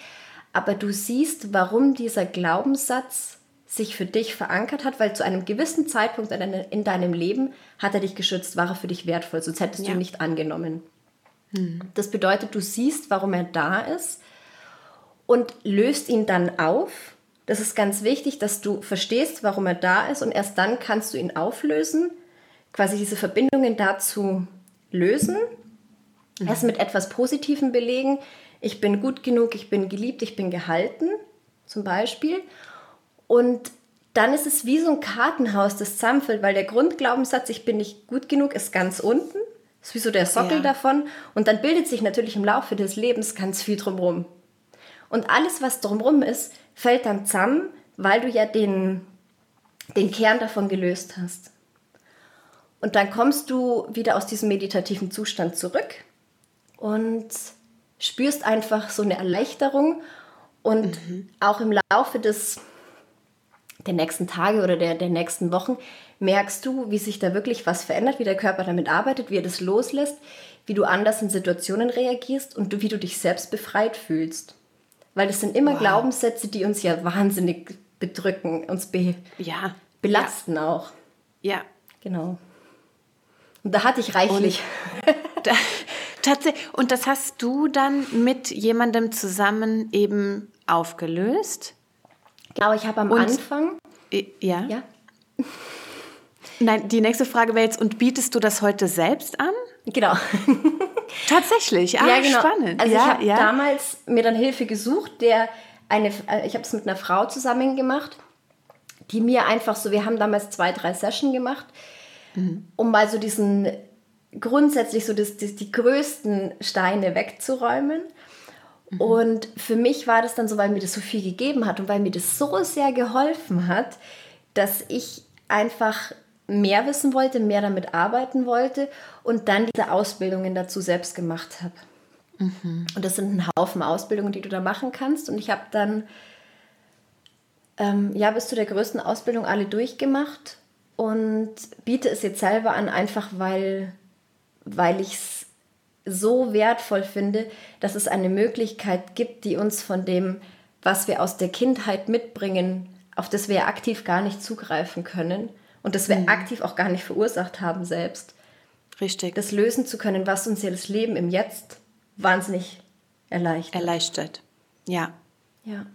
aber du siehst, warum dieser Glaubenssatz sich für dich verankert hat, weil zu einem gewissen Zeitpunkt in deinem Leben hat er dich geschützt, war er für dich wertvoll, sonst hättest ja. du ihn nicht angenommen. Hm. Das bedeutet, du siehst, warum er da ist und löst ihn dann auf. Das ist ganz wichtig, dass du verstehst, warum er da ist und erst dann kannst du ihn auflösen, quasi diese Verbindungen dazu lösen, mhm. erst mit etwas Positivem belegen. Ich bin gut genug, ich bin geliebt, ich bin gehalten, zum Beispiel. Und dann ist es wie so ein Kartenhaus, das zusammenfällt, weil der Grundglaubenssatz, ich bin nicht gut genug, ist ganz unten. Ist wie so der Sockel ja. davon. Und dann bildet sich natürlich im Laufe des Lebens ganz viel drumherum. Und alles, was drumherum ist, fällt dann zusammen, weil du ja den, den Kern davon gelöst hast. Und dann kommst du wieder aus diesem meditativen Zustand zurück und spürst einfach so eine Erleichterung. Und mhm. auch im Laufe des, der nächsten Tage oder der, der nächsten Wochen merkst du, wie sich da wirklich was verändert, wie der Körper damit arbeitet, wie er das loslässt, wie du anders in Situationen reagierst und wie du dich selbst befreit fühlst. Weil das sind immer wow. Glaubenssätze, die uns ja wahnsinnig bedrücken, uns be ja. belasten ja. auch. Ja. Genau. Und da hatte ich reichlich. Da, tatsächlich. Und das hast du dann mit jemandem zusammen eben aufgelöst? Genau, ich habe am und, Anfang. Ja. Ja. Nein, die nächste Frage wäre jetzt, und bietest du das heute selbst an? Genau. Tatsächlich, ah, ja, genau. spannend. Also ja, ich habe ja. damals mir dann Hilfe gesucht, der eine, äh, ich habe es mit einer Frau zusammen gemacht, die mir einfach so, wir haben damals zwei, drei Sessions gemacht, mhm. um mal so diesen grundsätzlich so das, das, die größten Steine wegzuräumen. Mhm. Und für mich war das dann so, weil mir das so viel gegeben hat und weil mir das so sehr geholfen hat, dass ich einfach mehr wissen wollte, mehr damit arbeiten wollte und dann diese Ausbildungen dazu selbst gemacht habe. Mhm. Und das sind ein Haufen Ausbildungen, die du da machen kannst. Und ich habe dann ähm, ja bis zu der größten Ausbildung alle durchgemacht und biete es jetzt selber an, einfach weil, weil ich es so wertvoll finde, dass es eine Möglichkeit gibt, die uns von dem, was wir aus der Kindheit mitbringen, auf das wir aktiv gar nicht zugreifen können und das wir mhm. aktiv auch gar nicht verursacht haben selbst. Richtig. Das lösen zu können, was uns ja das Leben im Jetzt wahnsinnig erleichtert. Erleichtert, ja. Ja.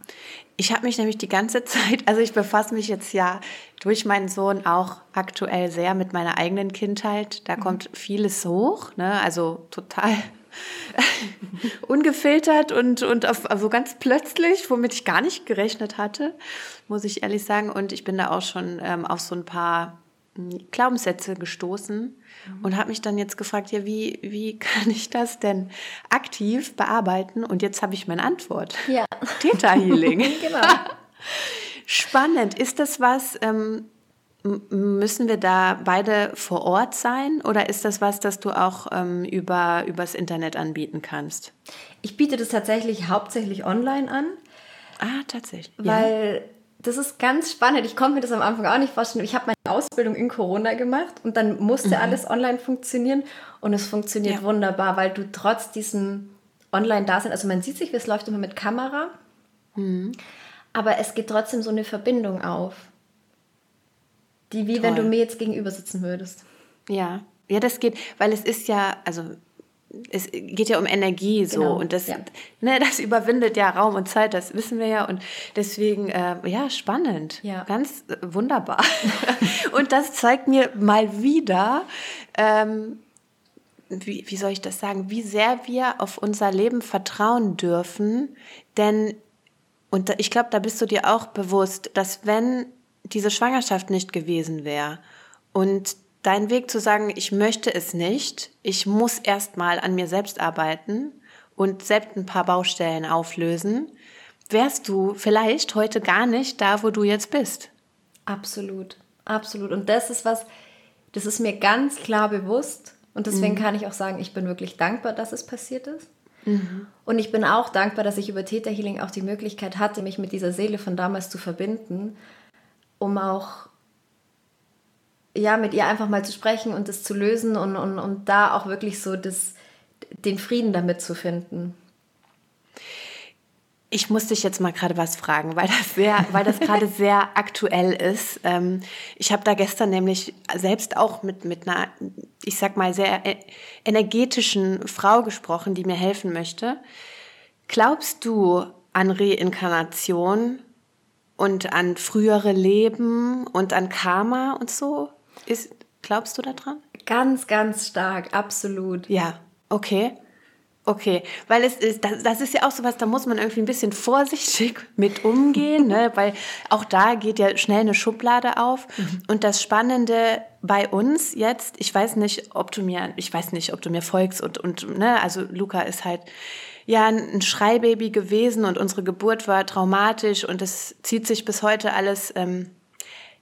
Ich habe mich nämlich die ganze Zeit, also ich befasse mich jetzt ja durch meinen Sohn auch aktuell sehr mit meiner eigenen Kindheit. Da mhm. kommt vieles hoch, ne? also total ungefiltert und, und auf, also ganz plötzlich, womit ich gar nicht gerechnet hatte, muss ich ehrlich sagen. Und ich bin da auch schon ähm, auf so ein paar Glaubenssätze gestoßen mhm. und habe mich dann jetzt gefragt, ja, wie, wie kann ich das denn aktiv bearbeiten? Und jetzt habe ich meine Antwort. Ja. Theta Healing. genau. Spannend. Ist das was, ähm, Müssen wir da beide vor Ort sein oder ist das was, das du auch ähm, über übers Internet anbieten kannst? Ich biete das tatsächlich hauptsächlich online an. Ah, tatsächlich. Weil ja. Das ist ganz spannend. Ich konnte mir das am Anfang auch nicht vorstellen. Ich habe meine Ausbildung in Corona gemacht und dann musste mhm. alles online funktionieren und es funktioniert ja. wunderbar, weil du trotz diesem Online-Dasein, also man sieht sich, es läuft immer mit Kamera, mhm. aber es geht trotzdem so eine Verbindung auf. Die wie Toll. wenn du mir jetzt gegenüber sitzen würdest. Ja, ja, das geht, weil es ist ja, also es geht ja um Energie so genau, und das, ja. ne, das überwindet ja Raum und Zeit, das wissen wir ja und deswegen, äh, ja, spannend, ja. ganz äh, wunderbar. und das zeigt mir mal wieder, ähm, wie, wie soll ich das sagen, wie sehr wir auf unser Leben vertrauen dürfen, denn, und ich glaube, da bist du dir auch bewusst, dass wenn diese Schwangerschaft nicht gewesen wäre und dein Weg zu sagen, ich möchte es nicht, ich muss erst mal an mir selbst arbeiten und selbst ein paar Baustellen auflösen, wärst du vielleicht heute gar nicht da, wo du jetzt bist. Absolut, absolut. Und das ist was, das ist mir ganz klar bewusst. Und deswegen mhm. kann ich auch sagen, ich bin wirklich dankbar, dass es passiert ist. Mhm. Und ich bin auch dankbar, dass ich über Theta Healing auch die Möglichkeit hatte, mich mit dieser Seele von damals zu verbinden, um auch ja, mit ihr einfach mal zu sprechen und das zu lösen und, und, und da auch wirklich so das, den Frieden damit zu finden. Ich muss dich jetzt mal gerade was fragen, weil das sehr, weil das gerade sehr aktuell ist. Ähm, ich habe da gestern nämlich selbst auch mit, mit einer, ich sag mal, sehr e-, energetischen Frau gesprochen, die mir helfen möchte. Glaubst du an Reinkarnation und an frühere Leben und an Karma und so? Ist, glaubst du daran? Ganz, ganz stark, absolut. Ja, okay. Okay, weil es ist, das, das ist ja auch so was, da muss man irgendwie ein bisschen vorsichtig mit umgehen, ne? weil auch da geht ja schnell eine Schublade auf. Mhm. Und das Spannende bei uns jetzt, ich weiß nicht, ob du mir, ich weiß nicht, ob du mir folgst und, und ne, also Luca ist halt ja ein Schreibaby gewesen und unsere Geburt war traumatisch und es zieht sich bis heute alles ähm,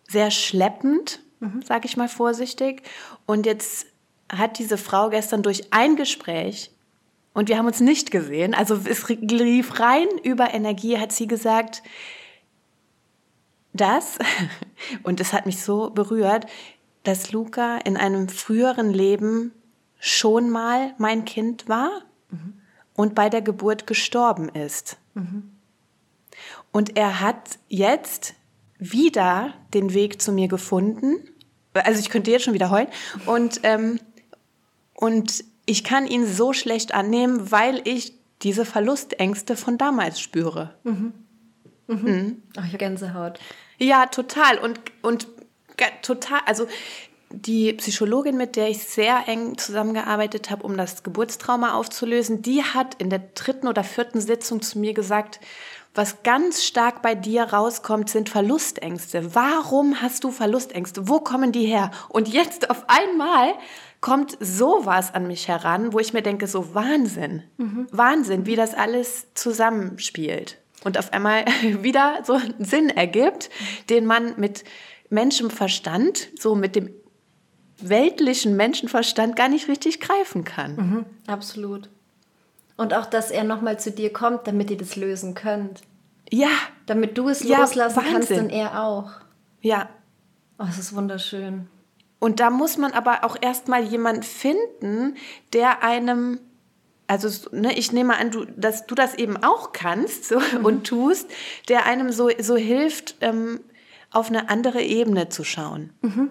sehr schleppend, mhm. sag ich mal vorsichtig. Und jetzt hat diese Frau gestern durch ein Gespräch und wir haben uns nicht gesehen. Also es lief rein über Energie, hat sie gesagt, das, und es hat mich so berührt, dass Luca in einem früheren Leben schon mal mein Kind war mhm. und bei der Geburt gestorben ist. Mhm. Und er hat jetzt wieder den Weg zu mir gefunden. Also ich könnte jetzt schon wieder heulen. Und, ähm, und ich kann ihn so schlecht annehmen, weil ich diese Verlustängste von damals spüre. Mhm. Mhm. Mhm. Ach, ich Gänsehaut. Ja, total. Und, und total, also die Psychologin, mit der ich sehr eng zusammengearbeitet habe, um das Geburtstrauma aufzulösen, die hat in der dritten oder vierten Sitzung zu mir gesagt, was ganz stark bei dir rauskommt, sind Verlustängste. Warum hast du Verlustängste? Wo kommen die her? Und jetzt auf einmal kommt sowas an mich heran, wo ich mir denke, so Wahnsinn, mhm. Wahnsinn, wie das alles zusammenspielt. Und auf einmal wieder so einen Sinn ergibt, den man mit Menschenverstand, so mit dem weltlichen Menschenverstand gar nicht richtig greifen kann. Mhm, absolut. Und auch, dass er nochmal zu dir kommt, damit ihr das lösen könnt. Ja. Damit du es ja, loslassen Wahnsinn. kannst und er auch. Ja. Oh, es ist wunderschön. Und da muss man aber auch erstmal jemanden finden, der einem, also ne, ich nehme an, du, dass du das eben auch kannst so, mhm. und tust, der einem so, so hilft, ähm, auf eine andere Ebene zu schauen. Mhm.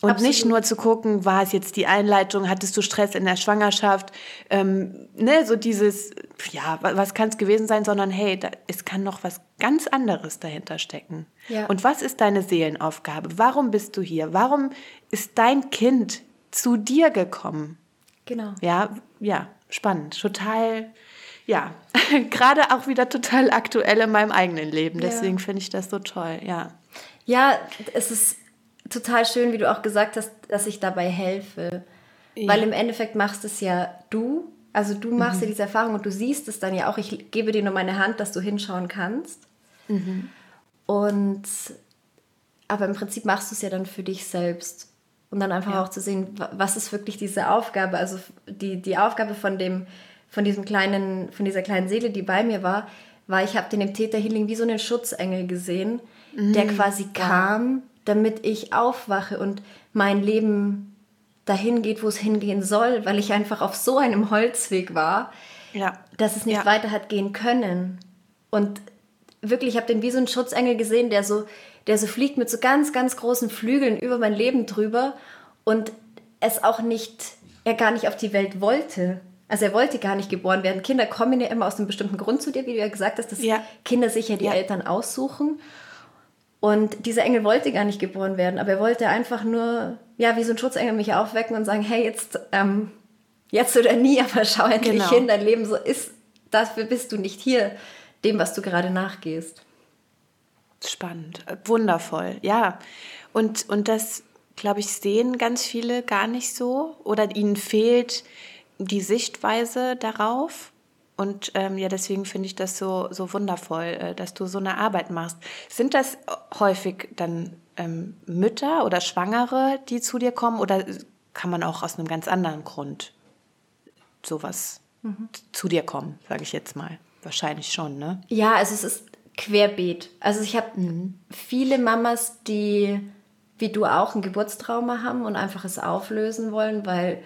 Und Absolut. nicht nur zu gucken, war es jetzt die Einleitung, hattest du Stress in der Schwangerschaft, ähm, ne, so dieses, ja, was kann es gewesen sein, sondern hey, da, es kann noch was ganz anderes dahinter stecken. Ja. Und was ist deine Seelenaufgabe? Warum bist du hier? Warum ist dein Kind zu dir gekommen? Genau. Ja, ja, spannend, total, ja, gerade auch wieder total aktuell in meinem eigenen Leben. Deswegen ja. finde ich das so toll, ja. Ja, es ist total schön, wie du auch gesagt hast, dass ich dabei helfe. Ja. Weil im Endeffekt machst es ja du. Also du machst mhm. dir diese Erfahrung und du siehst es dann ja auch. Ich gebe dir nur meine Hand, dass du hinschauen kannst. Mhm. Und aber im Prinzip machst du es ja dann für dich selbst. Und dann einfach ja. auch zu sehen, was ist wirklich diese Aufgabe, also die, die Aufgabe von dem, von diesem kleinen, von dieser kleinen Seele, die bei mir war, war, ich habe den im Theta Healing wie so einen Schutzengel gesehen, mhm. der quasi kam, damit ich aufwache und mein Leben dahin geht, wo es hingehen soll, weil ich einfach auf so einem Holzweg war, ja. dass es nicht ja. weiter hat gehen können. Und wirklich, ich habe den wie so einen Schutzengel gesehen, der so, der so fliegt mit so ganz, ganz großen Flügeln über mein Leben drüber und es auch nicht, er gar nicht auf die Welt wollte. Also er wollte gar nicht geboren werden. Kinder kommen ja immer aus einem bestimmten Grund zu dir, wie du ja gesagt hast, dass ja. Kinder sich ja die. Eltern aussuchen. Und dieser Engel wollte gar nicht geboren werden, aber er wollte einfach nur, ja, wie so ein Schutzengel mich aufwecken und sagen, hey, jetzt, ähm, jetzt oder nie, aber schau endlich genau. hin, dein Leben so ist, dafür bist du nicht hier, dem, was du gerade nachgehst. Spannend, wundervoll, ja. Und, und das, glaube ich, sehen ganz viele gar nicht so oder ihnen fehlt die Sichtweise darauf. Und ähm, ja, deswegen finde ich das so, so wundervoll, äh, dass du so eine Arbeit machst. Sind das häufig dann ähm, Mütter oder Schwangere, die zu dir kommen? Oder kann man auch aus einem ganz anderen Grund sowas mhm. zu dir kommen, sage ich jetzt mal? Wahrscheinlich schon, ne? Ja, also es ist querbeet. Also ich habe mhm. viele Mamas, die wie du auch ein Geburtstrauma haben und einfach es auflösen wollen, weil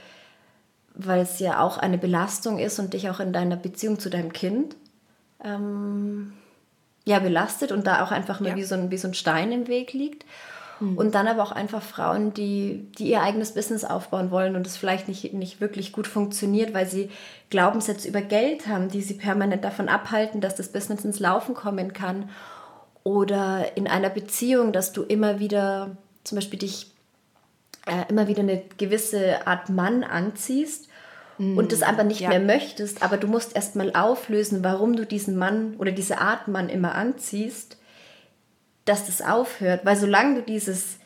weil es ja auch eine Belastung ist und dich auch in deiner Beziehung zu deinem Kind ähm, ja belastet und da auch einfach nur ja. wie, so ein, wie so ein Stein im Weg liegt. Mhm. Und dann aber auch einfach Frauen, die, die ihr eigenes Business aufbauen wollen und es vielleicht nicht, nicht wirklich gut funktioniert, weil sie Glaubenssätze über Geld haben, die sie permanent davon abhalten, dass das Business ins Laufen kommen kann. Oder in einer Beziehung, dass du immer wieder zum Beispiel dich äh, immer wieder eine gewisse Art Mann anziehst mm, und das einfach nicht ja. mehr möchtest, aber du musst erst mal auflösen, warum du diesen Mann oder diese Art Mann immer anziehst, dass das aufhört. Weil solange du dieses,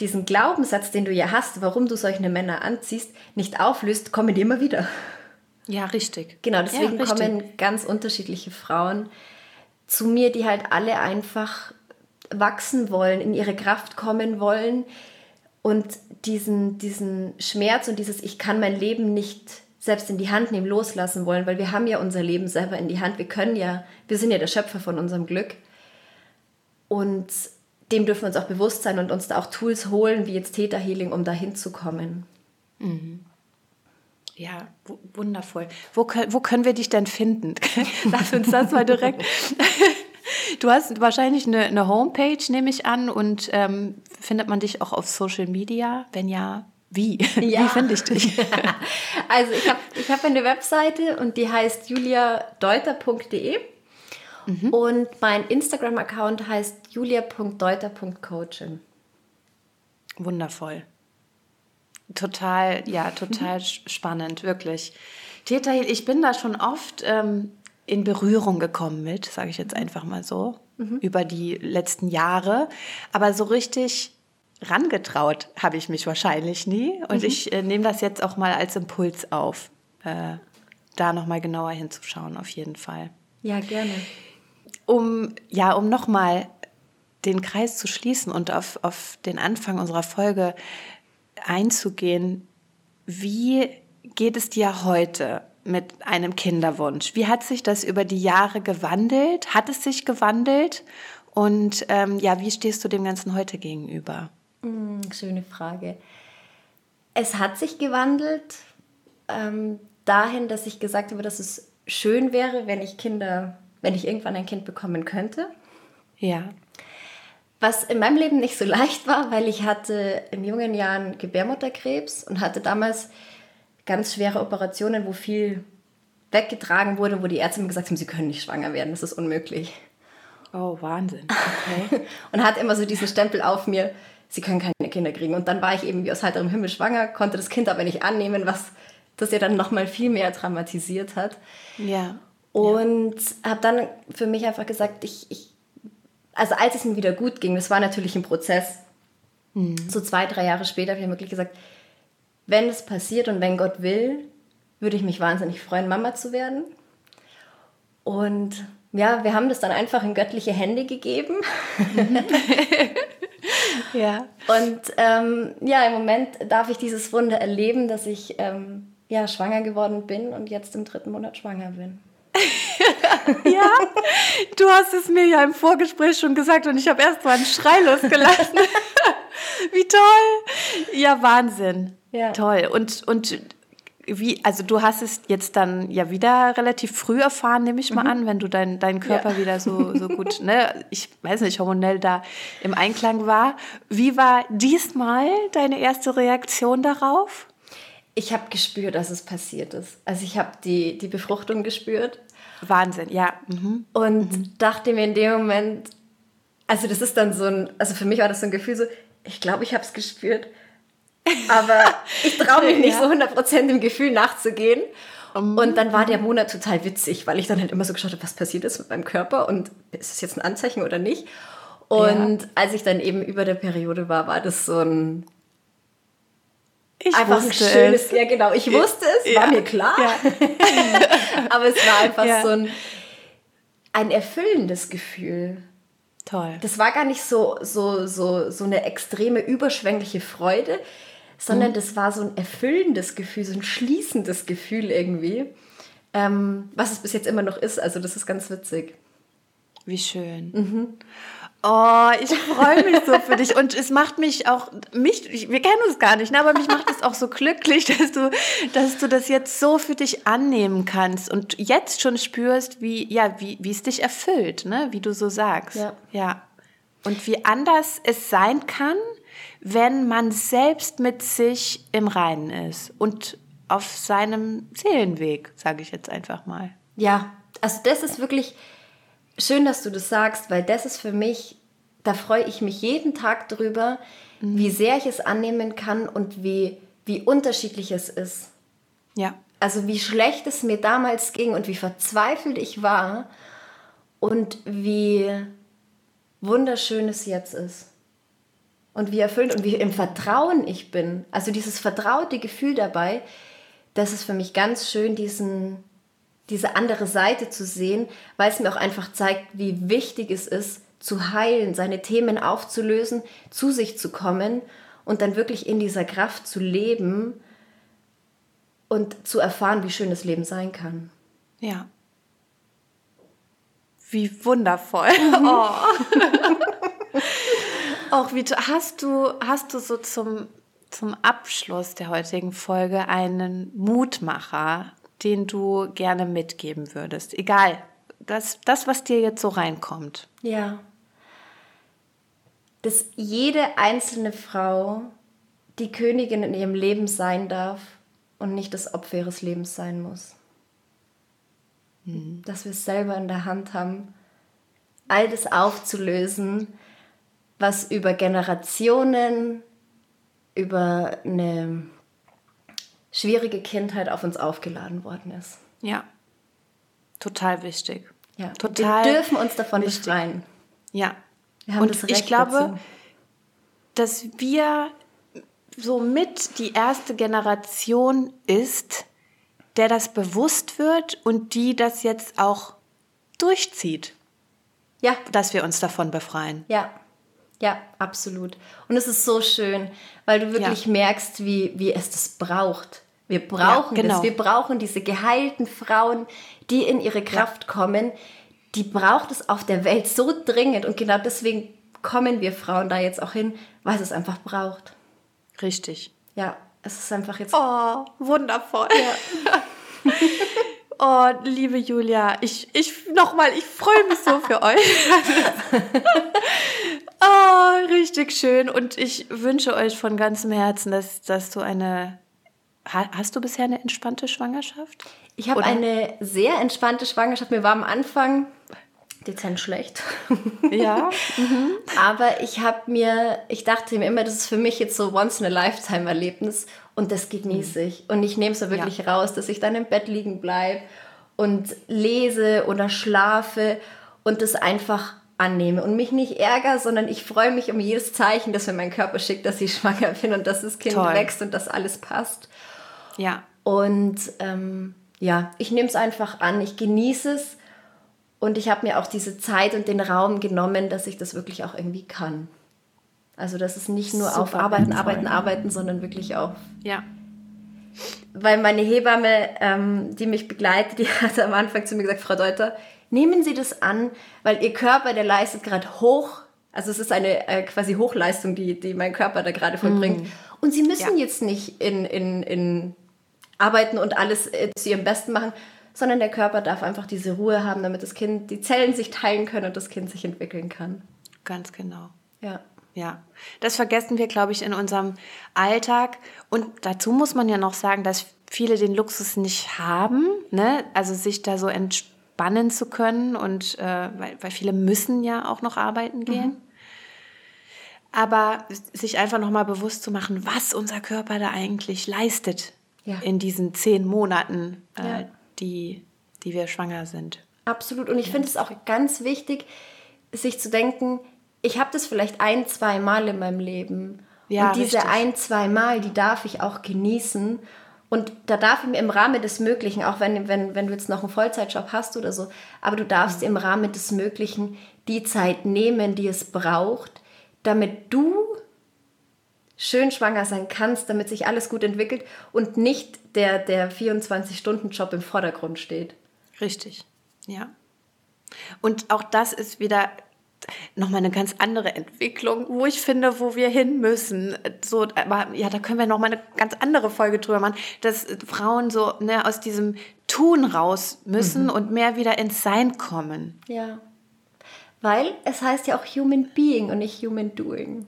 diesen Glaubenssatz, den du ja hast, warum du solche Männer anziehst, nicht auflöst, kommen die immer wieder. Ja, richtig. Genau, deswegen ja, richtig. kommen ganz unterschiedliche Frauen zu mir, die halt alle einfach wachsen wollen, in ihre Kraft kommen wollen, und diesen, diesen Schmerz und dieses Ich kann mein Leben nicht selbst in die Hand nehmen, loslassen wollen, weil wir haben ja unser Leben selber in die Hand. Wir können ja, wir sind ja der Schöpfer von unserem Glück. Und dem dürfen wir uns auch bewusst sein und uns da auch Tools holen, wie jetzt Theta Healing, um dahin zu kommen. Mhm. Ja, wundervoll. Wo wo können wir dich denn finden? Lass uns das mal direkt. Du hast wahrscheinlich eine, eine Homepage, nehme ich an, und ähm, findet man dich auch auf Social Media? Wenn ja, wie? Ja. Wie finde ich dich? also ich habe ich hab eine Webseite und die heißt juliadeuter.de mhm. und mein Instagram-Account heißt julia.deuter.coaching. Wundervoll. Total, ja, total mhm. spannend, wirklich. Theta, ich bin da schon oft ähm, in Berührung gekommen mit, sage ich jetzt einfach mal so, mhm. über die letzten Jahre. Aber so richtig rangetraut habe ich mich wahrscheinlich nie. Und mhm. ich äh, nehme das jetzt auch mal als Impuls auf, äh, da nochmal genauer hinzuschauen, auf jeden Fall. Ja, gerne. Um, ja, um nochmal den Kreis zu schließen und auf, auf den Anfang unserer Folge einzugehen, wie geht es dir heute? Mit einem Kinderwunsch. Wie hat sich das über die Jahre gewandelt? Hat es sich gewandelt? Und ähm, ja, wie stehst du dem Ganzen heute gegenüber? Mm, schöne Frage. Es hat sich gewandelt ähm, dahin, dass ich gesagt habe, dass es schön wäre, wenn ich Kinder, wenn ich irgendwann ein Kind bekommen könnte. Ja. Was in meinem Leben nicht so leicht war, weil ich hatte in jungen Jahren Gebärmutterkrebs und hatte damals ganz schwere Operationen, wo viel weggetragen wurde, wo die Ärzte mir gesagt haben, sie können nicht schwanger werden, das ist unmöglich. Oh, Wahnsinn. Okay. und hat immer so diesen Stempel auf mir, sie können keine Kinder kriegen. Und dann war ich eben wie aus heiterem Himmel schwanger, konnte das Kind aber nicht annehmen, was das ja dann nochmal viel mehr dramatisiert hat. Ja. Und ja. habe dann für mich einfach gesagt, ich, ich, also als es mir wieder gut ging, das war natürlich ein Prozess. Mhm. So zwei, drei Jahre später habe ich wirklich gesagt, wenn es passiert und wenn Gott will, würde ich mich wahnsinnig freuen, Mama zu werden. Und ja, wir haben das dann einfach in göttliche Hände gegeben. ja. Und ähm, ja, im Moment darf ich dieses Wunder erleben, dass ich ähm, ja, schwanger geworden bin und jetzt im dritten Monat schwanger bin. ja, du hast es mir ja im Vorgespräch schon gesagt und ich habe erst mal einen Schrei losgelassen. Wie toll! Ja, Wahnsinn. Ja. Toll. Und, und wie, also du hast es jetzt dann ja wieder relativ früh erfahren, nehme ich mal mhm. an, wenn du dein, dein Körper ja. wieder so, so gut, ne, ich weiß nicht, hormonell da im Einklang war. Wie war diesmal deine erste Reaktion darauf? Ich habe gespürt, dass es passiert ist. Also ich habe die, die Befruchtung gespürt. Wahnsinn, ja. Mhm. Und mhm. dachte mir in dem Moment, also das ist dann so ein, also für mich war das so ein Gefühl so, ich glaube, ich habe es gespürt. Aber ich traue mich nicht ja. so 100% dem Gefühl nachzugehen. Und dann war der Monat total witzig, weil ich dann halt immer so geschaut habe, was passiert ist mit meinem Körper und ist es jetzt ein Anzeichen oder nicht. Und ja. als ich dann eben über der Periode war, war das so ein ich einfach ein schönes, es. ja genau, ich wusste es, war mir klar. Ja. Aber es war einfach so ein, ein erfüllendes Gefühl. Toll. Das war gar nicht so, so, so, so eine extreme, überschwängliche Freude, sondern mhm. das war so ein erfüllendes Gefühl, so ein schließendes Gefühl irgendwie, ähm, was es bis jetzt immer noch ist. Also das ist ganz witzig. Wie schön. Mhm. Oh, ich freue mich so für dich und es macht mich auch, mich, wir kennen uns gar nicht, ne, aber mich macht es auch so glücklich, dass du, dass du das jetzt so für dich annehmen kannst und jetzt schon spürst, wie, ja, wie, wie es dich erfüllt, ne, wie du so sagst. Ja. ja. Und wie anders es sein kann, wenn man selbst mit sich im Reinen ist und auf seinem Seelenweg, sage ich jetzt einfach mal. Ja, also das ist wirklich, Schön, dass du das sagst, weil das ist für mich, da freue ich mich jeden Tag drüber, mhm. wie sehr ich es annehmen kann und wie, wie unterschiedlich es ist. Ja. Also wie schlecht es mir damals ging und wie verzweifelt ich war und wie wunderschön es jetzt ist. Und wie erfüllt und wie im Vertrauen ich bin. Also dieses vertraute Gefühl dabei, das ist für mich ganz schön, diesen, diese andere Seite zu sehen, weil es mir auch einfach zeigt, wie wichtig es ist, zu heilen, seine Themen aufzulösen, zu sich zu kommen und dann wirklich in dieser Kraft zu leben und zu erfahren, wie schön das Leben sein kann. Ja. Wie wundervoll. Mhm. Oh. Auch wie hast du hast du so zum zum Abschluss der heutigen Folge einen Mutmacher den du gerne mitgeben würdest? Egal, das, das, was dir jetzt so reinkommt. Ja. Dass jede einzelne Frau die Königin in ihrem Leben sein darf und nicht das Opfer ihres Lebens sein muss. Mhm. Dass wir es selber in der Hand haben, all das aufzulösen, was über Generationen, über eine schwierige Kindheit auf uns aufgeladen worden ist. Ja, total wichtig. Ja, total. Wir dürfen uns davon wichtig. befreien. Ja. Und ich glaube, dazu. dass wir somit die erste Generation ist, der das bewusst wird und die das jetzt auch durchzieht. Ja. Dass wir uns davon befreien. Ja. Ja, absolut. Und es ist so schön, weil du wirklich ja. merkst, wie, wie es das braucht. Wir brauchen ja, genau. das. Wir brauchen diese geheilten Frauen, die in ihre Kraft ja. kommen. Die braucht es auf der Welt so dringend. Und genau deswegen kommen wir Frauen da jetzt auch hin, weil es einfach braucht. Richtig. Ja, es ist einfach jetzt. Oh, wundervoll. Ja. Oh, liebe Julia, ich, ich nochmal, ich freue mich so für euch. oh, richtig schön. Und ich wünsche euch von ganzem Herzen, dass, dass du eine. Hast du bisher eine entspannte Schwangerschaft? Ich habe eine sehr entspannte Schwangerschaft. Mir war am Anfang dezent schlecht. Ja. Mhm. Aber ich habe mir, ich dachte mir immer, das ist für mich jetzt so once in a lifetime Erlebnis und das genieße mhm. ich. Und ich nehme es so wirklich ja. raus, dass ich dann im Bett liegen bleibe und lese oder schlafe und das einfach annehme und mich nicht ärgere, sondern ich freue mich um jedes Zeichen, das mir mein Körper schickt, dass ich schwanger bin und dass das Kind Toll. wächst und dass alles passt. Ja. Und ähm, ja, ich nehme es einfach an, ich genieße es und ich habe mir auch diese Zeit und den Raum genommen, dass ich das wirklich auch irgendwie kann. Also, dass es nicht nur Super auf Arbeiten, Arbeiten, Arbeiten, sondern wirklich auf. Ja. Weil meine Hebamme, ähm, die mich begleitet, die hat am Anfang zu mir gesagt: Frau Deuter, nehmen Sie das an, weil Ihr Körper, der leistet gerade hoch. Also, es ist eine äh, quasi Hochleistung, die, die mein Körper da gerade vollbringt. Mm. Und Sie müssen ja. jetzt nicht in, in, in arbeiten und alles äh, zu Ihrem Besten machen, sondern der Körper darf einfach diese Ruhe haben, damit das Kind, die Zellen sich teilen können und das Kind sich entwickeln kann. Ganz genau. Ja. Ja, das vergessen wir, glaube ich, in unserem Alltag. Und dazu muss man ja noch sagen, dass viele den Luxus nicht haben, ne? also sich da so entspannen zu können und äh, weil, weil viele müssen ja auch noch arbeiten gehen. Mhm. Aber sich einfach nochmal bewusst zu machen, was unser Körper da eigentlich leistet ja. in diesen zehn Monaten, äh, ja die, die wir schwanger sind. Absolut. Und ich finde es auch ganz wichtig, sich zu denken, ich habe das vielleicht ein, zwei Mal in meinem Leben. Ja, und diese richtig. ein, zwei Mal, die darf ich auch genießen. Und da darf ich mir im Rahmen des Möglichen, auch wenn, wenn, wenn du jetzt noch einen Vollzeitjob hast oder so, aber du darfst Mhm. im Rahmen des Möglichen die Zeit nehmen, die es braucht, damit du schön schwanger sein kannst, damit sich alles gut entwickelt und nicht der, der 24-Stunden-Job im Vordergrund steht. Richtig, ja. Und auch das ist wieder nochmal eine ganz andere Entwicklung, wo ich finde, wo wir hin müssen. So, aber ja, da können wir nochmal eine ganz andere Folge drüber machen, dass Frauen so ne, aus diesem Tun raus müssen und mehr wieder ins Sein kommen. Ja. Weil es heißt ja auch Human Being und nicht Human Doing.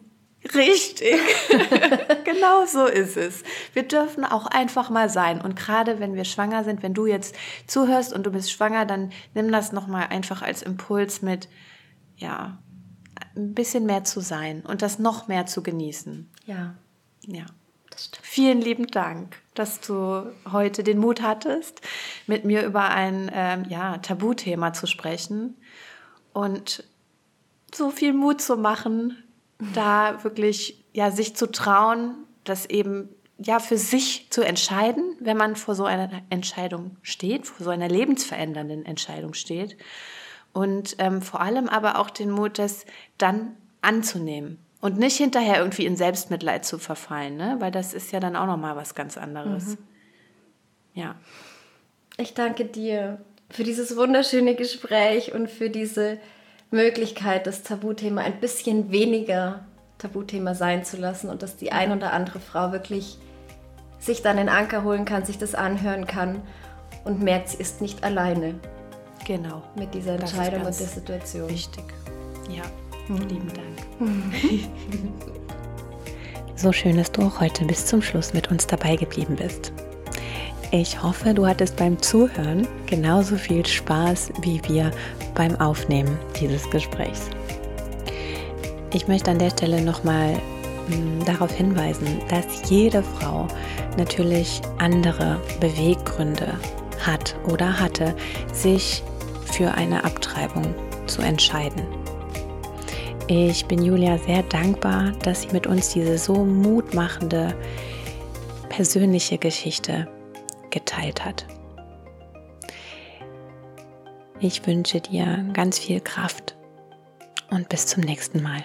Richtig. genau so ist es. Wir dürfen auch einfach mal sein. Und gerade wenn wir schwanger sind, wenn du jetzt zuhörst und du bist schwanger, dann nimm das nochmal einfach als Impuls mit, ja, ein bisschen mehr zu sein und das noch mehr zu genießen. Ja, Ja. das stimmt. Vielen lieben Dank, dass du heute den Mut hattest, mit mir über ein ähm, ja, Tabuthema zu sprechen und so viel Mut zu machen, da wirklich ja sich zu trauen, das eben ja für sich zu entscheiden, wenn man vor so einer Entscheidung steht, vor so einer lebensverändernden Entscheidung steht und ähm, vor allem aber auch den Mut, das dann anzunehmen und nicht hinterher irgendwie in Selbstmitleid zu verfallen, ne? weil das ist ja dann auch noch mal was ganz anderes. Ja, Ich danke dir für dieses wunderschöne Gespräch und für diese Möglichkeit, das Tabuthema ein bisschen weniger Tabuthema sein zu lassen und dass die ein oder andere Frau wirklich sich dann den Anker holen kann, sich das anhören kann und merkt, sie ist nicht alleine genau. mit dieser Entscheidung und der Situation. Wichtig. Ja, lieben Dank. So schön, dass du auch heute bis zum Schluss mit uns dabei geblieben bist. Ich hoffe, du hattest beim Zuhören genauso viel Spaß wie wir beim Aufnehmen dieses Gesprächs. Ich möchte an der Stelle nochmal darauf hinweisen, dass jede Frau natürlich andere Beweggründe hat oder hatte, sich für eine Abtreibung zu entscheiden. Ich bin Julia sehr dankbar, dass sie mit uns diese so mutmachende persönliche Geschichte geteilt hat. Ich wünsche dir ganz viel Kraft und bis zum nächsten Mal.